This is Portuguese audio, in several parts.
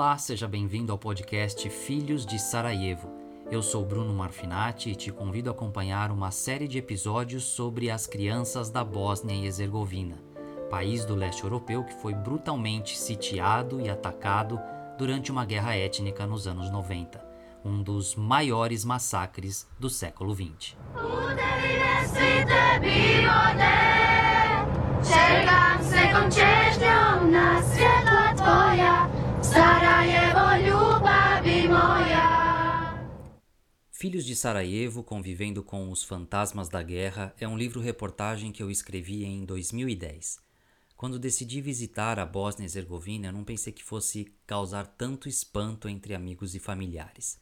Olá, seja bem-vindo ao podcast Filhos de Sarajevo. Eu sou Bruno Marfinati e te convido a acompanhar uma série de episódios sobre as crianças da Bósnia e Herzegovina, país do leste europeu que foi brutalmente sitiado e atacado durante uma guerra étnica nos anos 90, um dos maiores massacres do século XX. Filhos de Sarajevo Convivendo com os Fantasmas da Guerra é um livro-reportagem que eu escrevi em 2010. Quando decidi visitar a Bósnia e Herzegovina, não pensei que fosse causar tanto espanto entre amigos e familiares.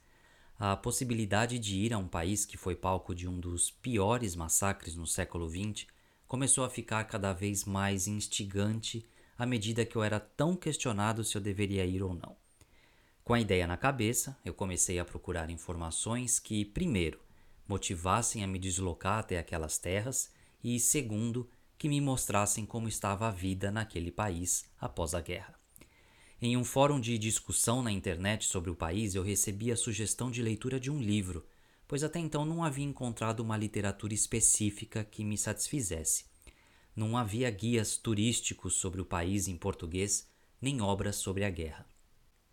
A possibilidade de ir a um país que foi palco de um dos piores massacres no século XX começou a ficar cada vez mais instigante à medida que eu era tão questionado se eu deveria ir ou não. Com a ideia na cabeça, eu comecei a procurar informações que, primeiro, motivassem a me deslocar até aquelas terras e, segundo, que me mostrassem como estava a vida naquele país após a guerra. Em um fórum de discussão na internet sobre o país, eu recebi a sugestão de leitura de um livro, pois até então não havia encontrado uma literatura específica que me satisfizesse. Não havia guias turísticos sobre o país em português, nem obras sobre a guerra.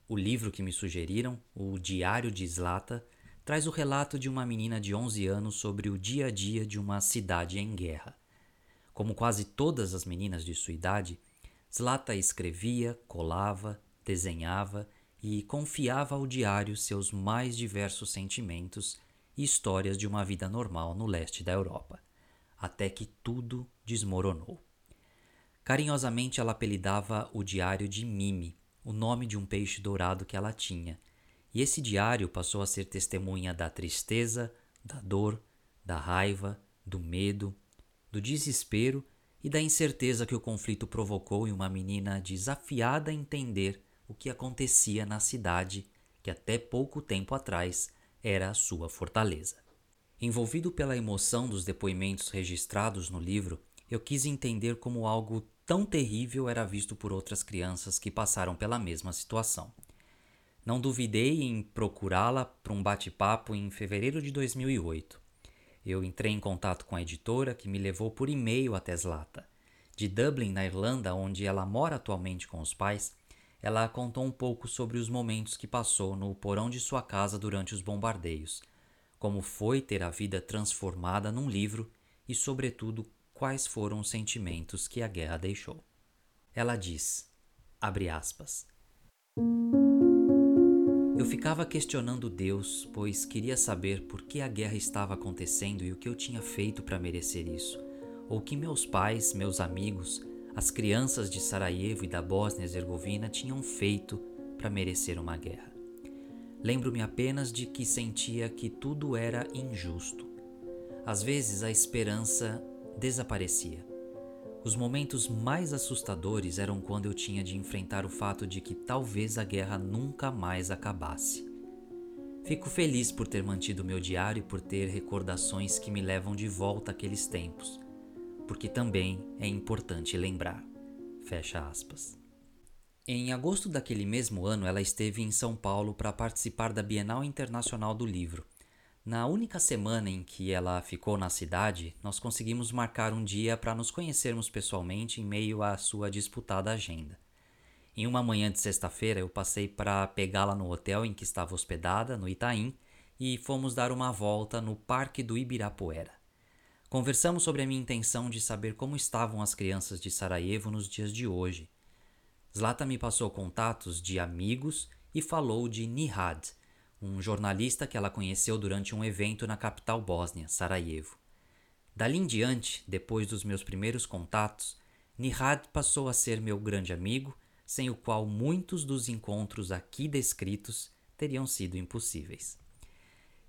O livro que me sugeriram, O Diário de Slata, traz o relato de uma menina de 11 anos sobre o dia a dia de uma cidade em guerra. Como quase todas as meninas de sua idade, Zlata escrevia, colava, desenhava e confiava ao diário seus mais diversos sentimentos e histórias de uma vida normal no leste da Europa, até que tudo desmoronou. Carinhosamente ela apelidava o diário de Mimi, o nome de um peixe dourado que ela tinha, e esse diário passou a ser testemunha da tristeza, da dor, da raiva, do medo, do desespero e da incerteza que o conflito provocou em uma menina desafiada a entender o que acontecia na cidade que até pouco tempo atrás era a sua fortaleza. Envolvido pela emoção dos depoimentos registrados no livro, eu quis entender como algo tão terrível era visto por outras crianças que passaram pela mesma situação. Não duvidei em procurá-la para um bate-papo em fevereiro de 2008. Eu entrei em contato com a editora que me levou por e-mail até Slata. De Dublin, na Irlanda, onde ela mora atualmente com os pais, ela contou um pouco sobre os momentos que passou no porão de sua casa durante os bombardeios, como foi ter a vida transformada num livro e, sobretudo, quais foram os sentimentos que a guerra deixou. Ela diz, abre aspas, eu ficava questionando Deus, pois queria saber por que a guerra estava acontecendo e o que eu tinha feito para merecer isso, ou que meus pais, meus amigos, as crianças de Sarajevo e da Bósnia-Herzegovina tinham feito para merecer uma guerra. Lembro-me apenas de que sentia que tudo era injusto. Às vezes a esperança desaparecia. Os momentos mais assustadores eram quando eu tinha de enfrentar o fato de que talvez a guerra nunca mais acabasse. Fico feliz por ter mantido meu diário e por ter recordações que me levam de volta àqueles tempos, porque também é importante lembrar. Fecha aspas. Em agosto daquele mesmo ano, ela esteve em São Paulo para participar da Bienal Internacional do Livro na única semana em que ela ficou na cidade, nós conseguimos marcar um dia para nos conhecermos pessoalmente em meio à sua disputada agenda. Em uma manhã de sexta-feira, eu passei para pegá-la no hotel em que estava hospedada, no Itaim, e fomos dar uma volta no Parque do Ibirapuera. Conversamos sobre a minha intenção de saber como estavam as crianças de Sarajevo nos dias de hoje. Zlata me passou contatos de amigos e falou de Nihad, um jornalista que ela conheceu durante um evento na capital bósnia, Sarajevo. Dali em diante, depois dos meus primeiros contatos, Nihad passou a ser meu grande amigo, sem o qual muitos dos encontros aqui descritos teriam sido impossíveis.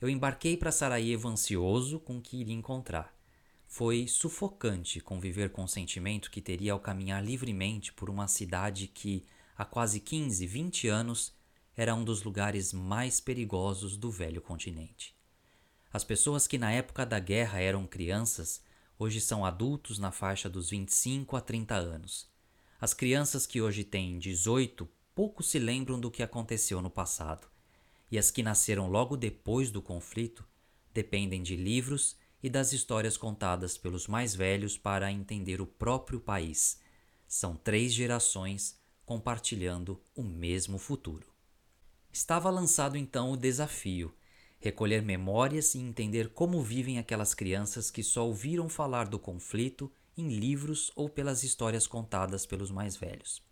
Eu embarquei para Sarajevo ansioso com o que iria encontrar. Foi sufocante conviver com o sentimento que teria ao caminhar livremente por uma cidade que, há quase 15, 20 anos, era um dos lugares mais perigosos do velho continente. As pessoas que na época da guerra eram crianças hoje são adultos na faixa dos 25 a 30 anos. As crianças que hoje têm 18 pouco se lembram do que aconteceu no passado, e as que nasceram logo depois do conflito dependem de livros e das histórias contadas pelos mais velhos para entender o próprio país. São três gerações compartilhando o mesmo futuro. Estava lançado então o desafio: recolher memórias e entender como vivem aquelas crianças que só ouviram falar do conflito em livros ou pelas histórias contadas pelos mais velhos.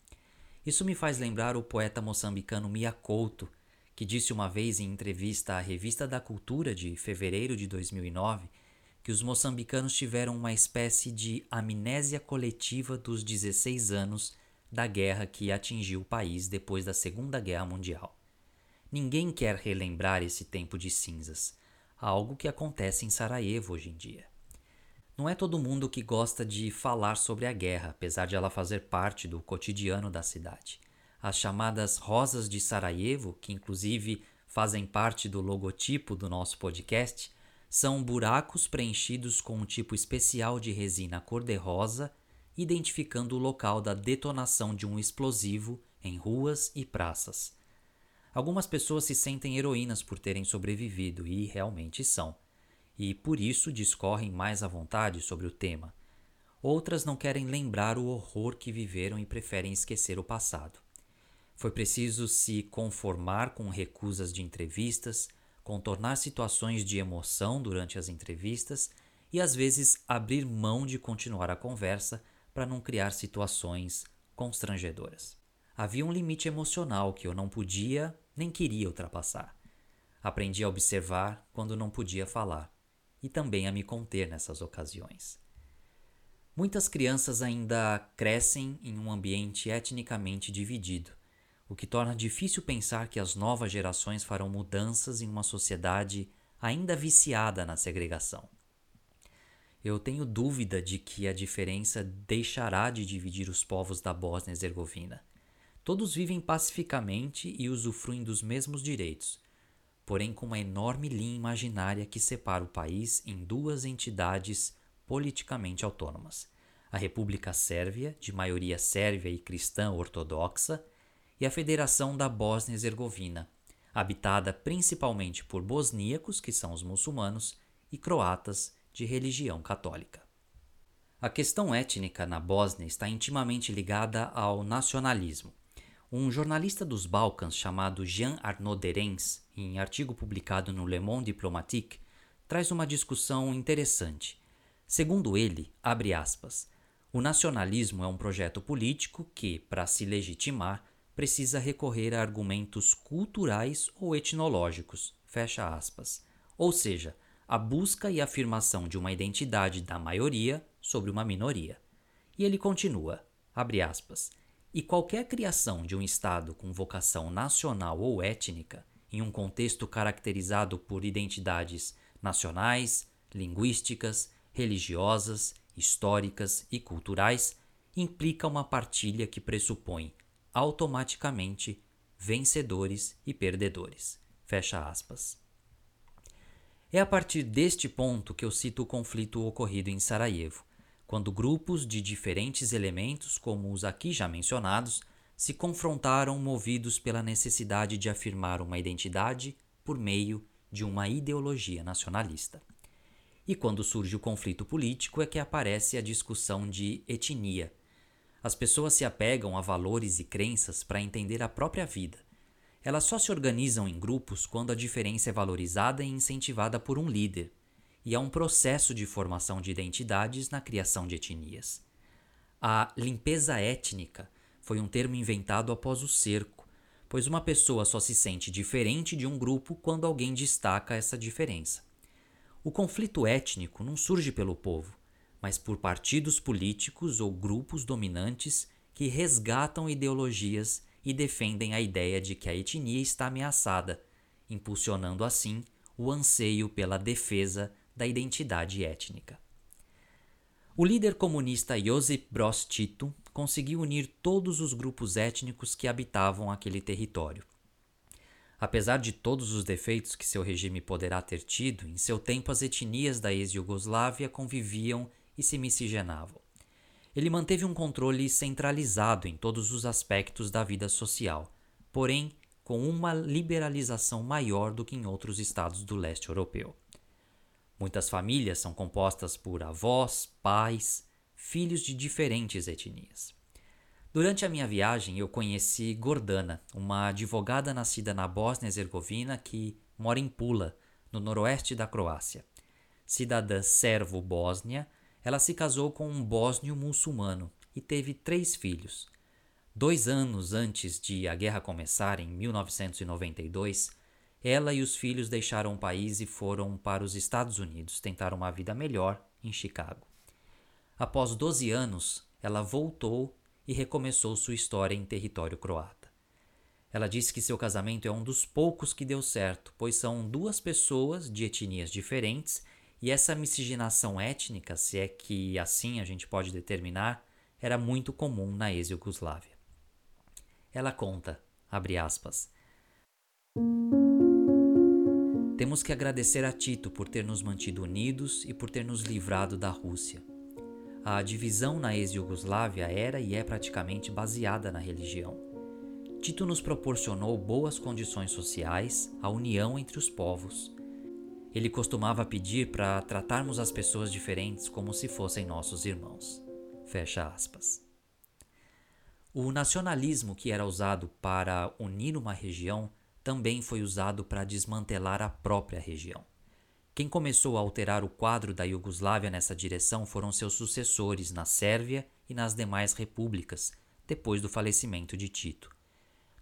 Isso me faz lembrar o poeta moçambicano Mia Couto, que disse uma vez em entrevista à Revista da Cultura de fevereiro de 2009 que os moçambicanos tiveram uma espécie de amnésia coletiva dos 16 anos da guerra que atingiu o país depois da Segunda Guerra Mundial. Ninguém quer relembrar esse tempo de cinzas, algo que acontece em Sarajevo hoje em dia. Não é todo mundo que gosta de falar sobre a guerra, apesar de ela fazer parte do cotidiano da cidade. As chamadas Rosas de Sarajevo, que inclusive fazem parte do logotipo do nosso podcast, são buracos preenchidos com um tipo especial de resina cor-de-rosa, identificando o local da detonação de um explosivo em ruas e praças. Algumas pessoas se sentem heroínas por terem sobrevivido, e realmente são e por isso discorrem mais à vontade sobre o tema. Outras não querem lembrar o horror que viveram e preferem esquecer o passado. Foi preciso se conformar com recusas de entrevistas, contornar situações de emoção durante as entrevistas e às vezes abrir mão de continuar a conversa para não criar situações constrangedoras. Havia um limite emocional que eu não podia nem queria ultrapassar. Aprendi a observar quando não podia falar e também a me conter nessas ocasiões. Muitas crianças ainda crescem em um ambiente etnicamente dividido, o que torna difícil pensar que as novas gerações farão mudanças em uma sociedade ainda viciada na segregação. Eu tenho dúvida de que a diferença deixará de dividir os povos da Bósnia-Herzegovina. Todos vivem pacificamente e usufruem dos mesmos direitos, porém com uma enorme linha imaginária que separa o país em duas entidades politicamente autônomas: a República Sérvia, de maioria sérvia e cristã ortodoxa, e a Federação da Bósnia-Herzegovina, habitada principalmente por bosníacos, que são os muçulmanos, e croatas, de religião católica. A questão étnica na Bósnia está intimamente ligada ao nacionalismo. Um jornalista dos Balcãs chamado Jean Arnaud Derens, em artigo publicado no Le Monde Diplomatique, traz uma discussão interessante. Segundo ele, abre aspas, o nacionalismo é um projeto político que, para se legitimar, precisa recorrer a argumentos culturais ou etnológicos, fecha aspas. Ou seja, a busca e afirmação de uma identidade da maioria sobre uma minoria. E ele continua, abre aspas, e qualquer criação de um Estado com vocação nacional ou étnica, em um contexto caracterizado por identidades nacionais, linguísticas, religiosas, históricas e culturais, implica uma partilha que pressupõe automaticamente vencedores e perdedores. Fecha aspas. É a partir deste ponto que eu cito o conflito ocorrido em Sarajevo, quando grupos de diferentes elementos, como os aqui já mencionados, se confrontaram movidos pela necessidade de afirmar uma identidade por meio de uma ideologia nacionalista. E quando surge o conflito político é que aparece a discussão de etnia. As pessoas se apegam a valores e crenças para entender a própria vida. Elas só se organizam em grupos quando a diferença é valorizada e incentivada por um líder, e há um processo de formação de identidades na criação de etnias. A limpeza étnica foi um termo inventado após o cerco, pois uma pessoa só se sente diferente de um grupo quando alguém destaca essa diferença. O conflito étnico não surge pelo povo, mas por partidos políticos ou grupos dominantes que resgatam ideologias e defendem a ideia de que a etnia está ameaçada, impulsionando assim o anseio pela defesa da identidade étnica. O líder comunista Josip Broz Tito conseguiu unir todos os grupos étnicos que habitavam aquele território. Apesar de todos os defeitos que seu regime poderá ter tido, em seu tempo as etnias da ex-Yugoslávia conviviam e se miscigenavam. Ele manteve um controle centralizado em todos os aspectos da vida social, porém com uma liberalização maior do que em outros estados do leste europeu. Muitas famílias são compostas por avós, pais, filhos de diferentes etnias. Durante a minha viagem, eu conheci Gordana, uma advogada nascida na Bósnia-Herzegovina que mora em Pula, no noroeste da Croácia. Cidadã servo-bósnia, ela se casou com um bósnio muçulmano e teve três filhos. Dois anos antes de a guerra começar, em 1992, ela e os filhos deixaram o país e foram para os Estados Unidos tentar uma vida melhor em Chicago. Após 12 anos, ela voltou e recomeçou sua história em território croata. Ela disse que seu casamento é um dos poucos que deu certo, pois são duas pessoas de etnias diferentes e essa miscigenação étnica, se é que assim a gente pode determinar, era muito comum na ex-Yugoslávia. Ela conta, abre aspas, Temos que agradecer a Tito por ter nos mantido unidos e por ter nos livrado da Rússia. A divisão na ex-Yugoslávia era e é praticamente baseada na religião. Tito nos proporcionou boas condições sociais, a união entre os povos. Ele costumava pedir para tratarmos as pessoas diferentes como se fossem nossos irmãos. Fecha aspas. O nacionalismo que era usado para unir uma região também foi usado para desmantelar a própria região. Quem começou a alterar o quadro da Iugoslávia nessa direção foram seus sucessores na Sérvia e nas demais repúblicas, depois do falecimento de Tito.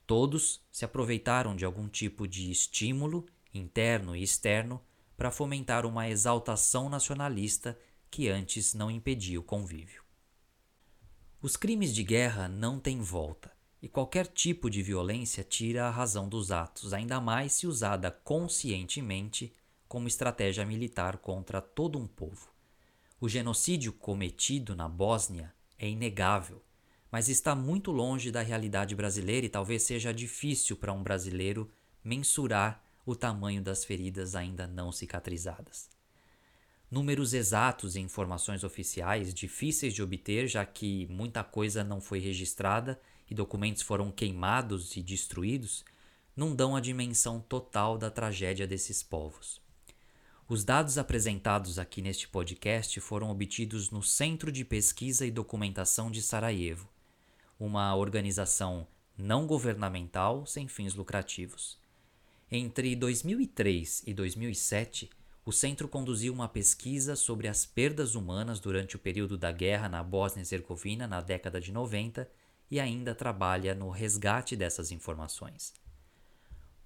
Todos se aproveitaram de algum tipo de estímulo, interno e externo, para fomentar uma exaltação nacionalista que antes não impedia o convívio. Os crimes de guerra não têm volta, e qualquer tipo de violência tira a razão dos atos, ainda mais se usada conscientemente como estratégia militar contra todo um povo. O genocídio cometido na Bósnia é inegável, mas está muito longe da realidade brasileira e talvez seja difícil para um brasileiro mensurar o tamanho das feridas ainda não cicatrizadas. Números exatos e informações oficiais difíceis de obter, já que muita coisa não foi registrada e documentos foram queimados e destruídos, não dão a dimensão total da tragédia desses povos. Os dados apresentados aqui neste podcast foram obtidos no Centro de Pesquisa e Documentação de Sarajevo, uma organização não governamental sem fins lucrativos. Entre 2003 e 2007, o centro conduziu uma pesquisa sobre as perdas humanas durante o período da guerra na Bósnia-Herzegovina na década de 90 e ainda trabalha no resgate dessas informações.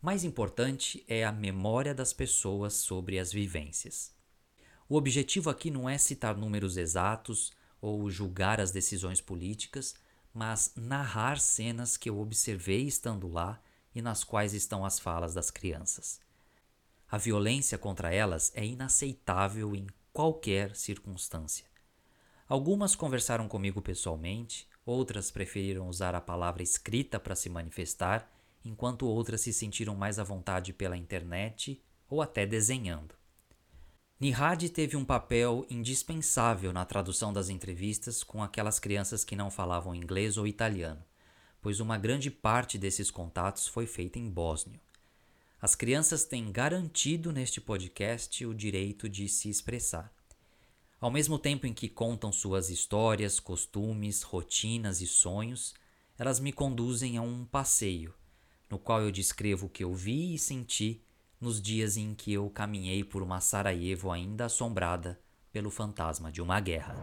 Mais importante é a memória das pessoas sobre as vivências. O objetivo aqui não é citar números exatos ou julgar as decisões políticas, mas narrar cenas que eu observei estando lá e nas quais estão as falas das crianças. A violência contra elas é inaceitável em qualquer circunstância. Algumas conversaram comigo pessoalmente, outras preferiram usar a palavra escrita para se manifestar enquanto outras se sentiram mais à vontade pela internet ou até desenhando. Nihad teve um papel indispensável na tradução das entrevistas com aquelas crianças que não falavam inglês ou italiano, pois uma grande parte desses contatos foi feita em bósnio. As crianças têm garantido neste podcast o direito de se expressar. Ao mesmo tempo em que contam suas histórias, costumes, rotinas e sonhos, elas me conduzem a um passeio no qual eu descrevo o que eu vi e senti nos dias em que eu caminhei por uma Sarajevo ainda assombrada pelo fantasma de uma guerra.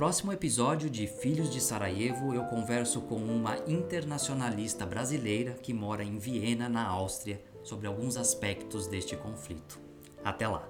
Próximo episódio de Filhos de Sarajevo eu converso com uma internacionalista brasileira que mora em Viena, na Áustria, sobre alguns aspectos deste conflito. Até lá!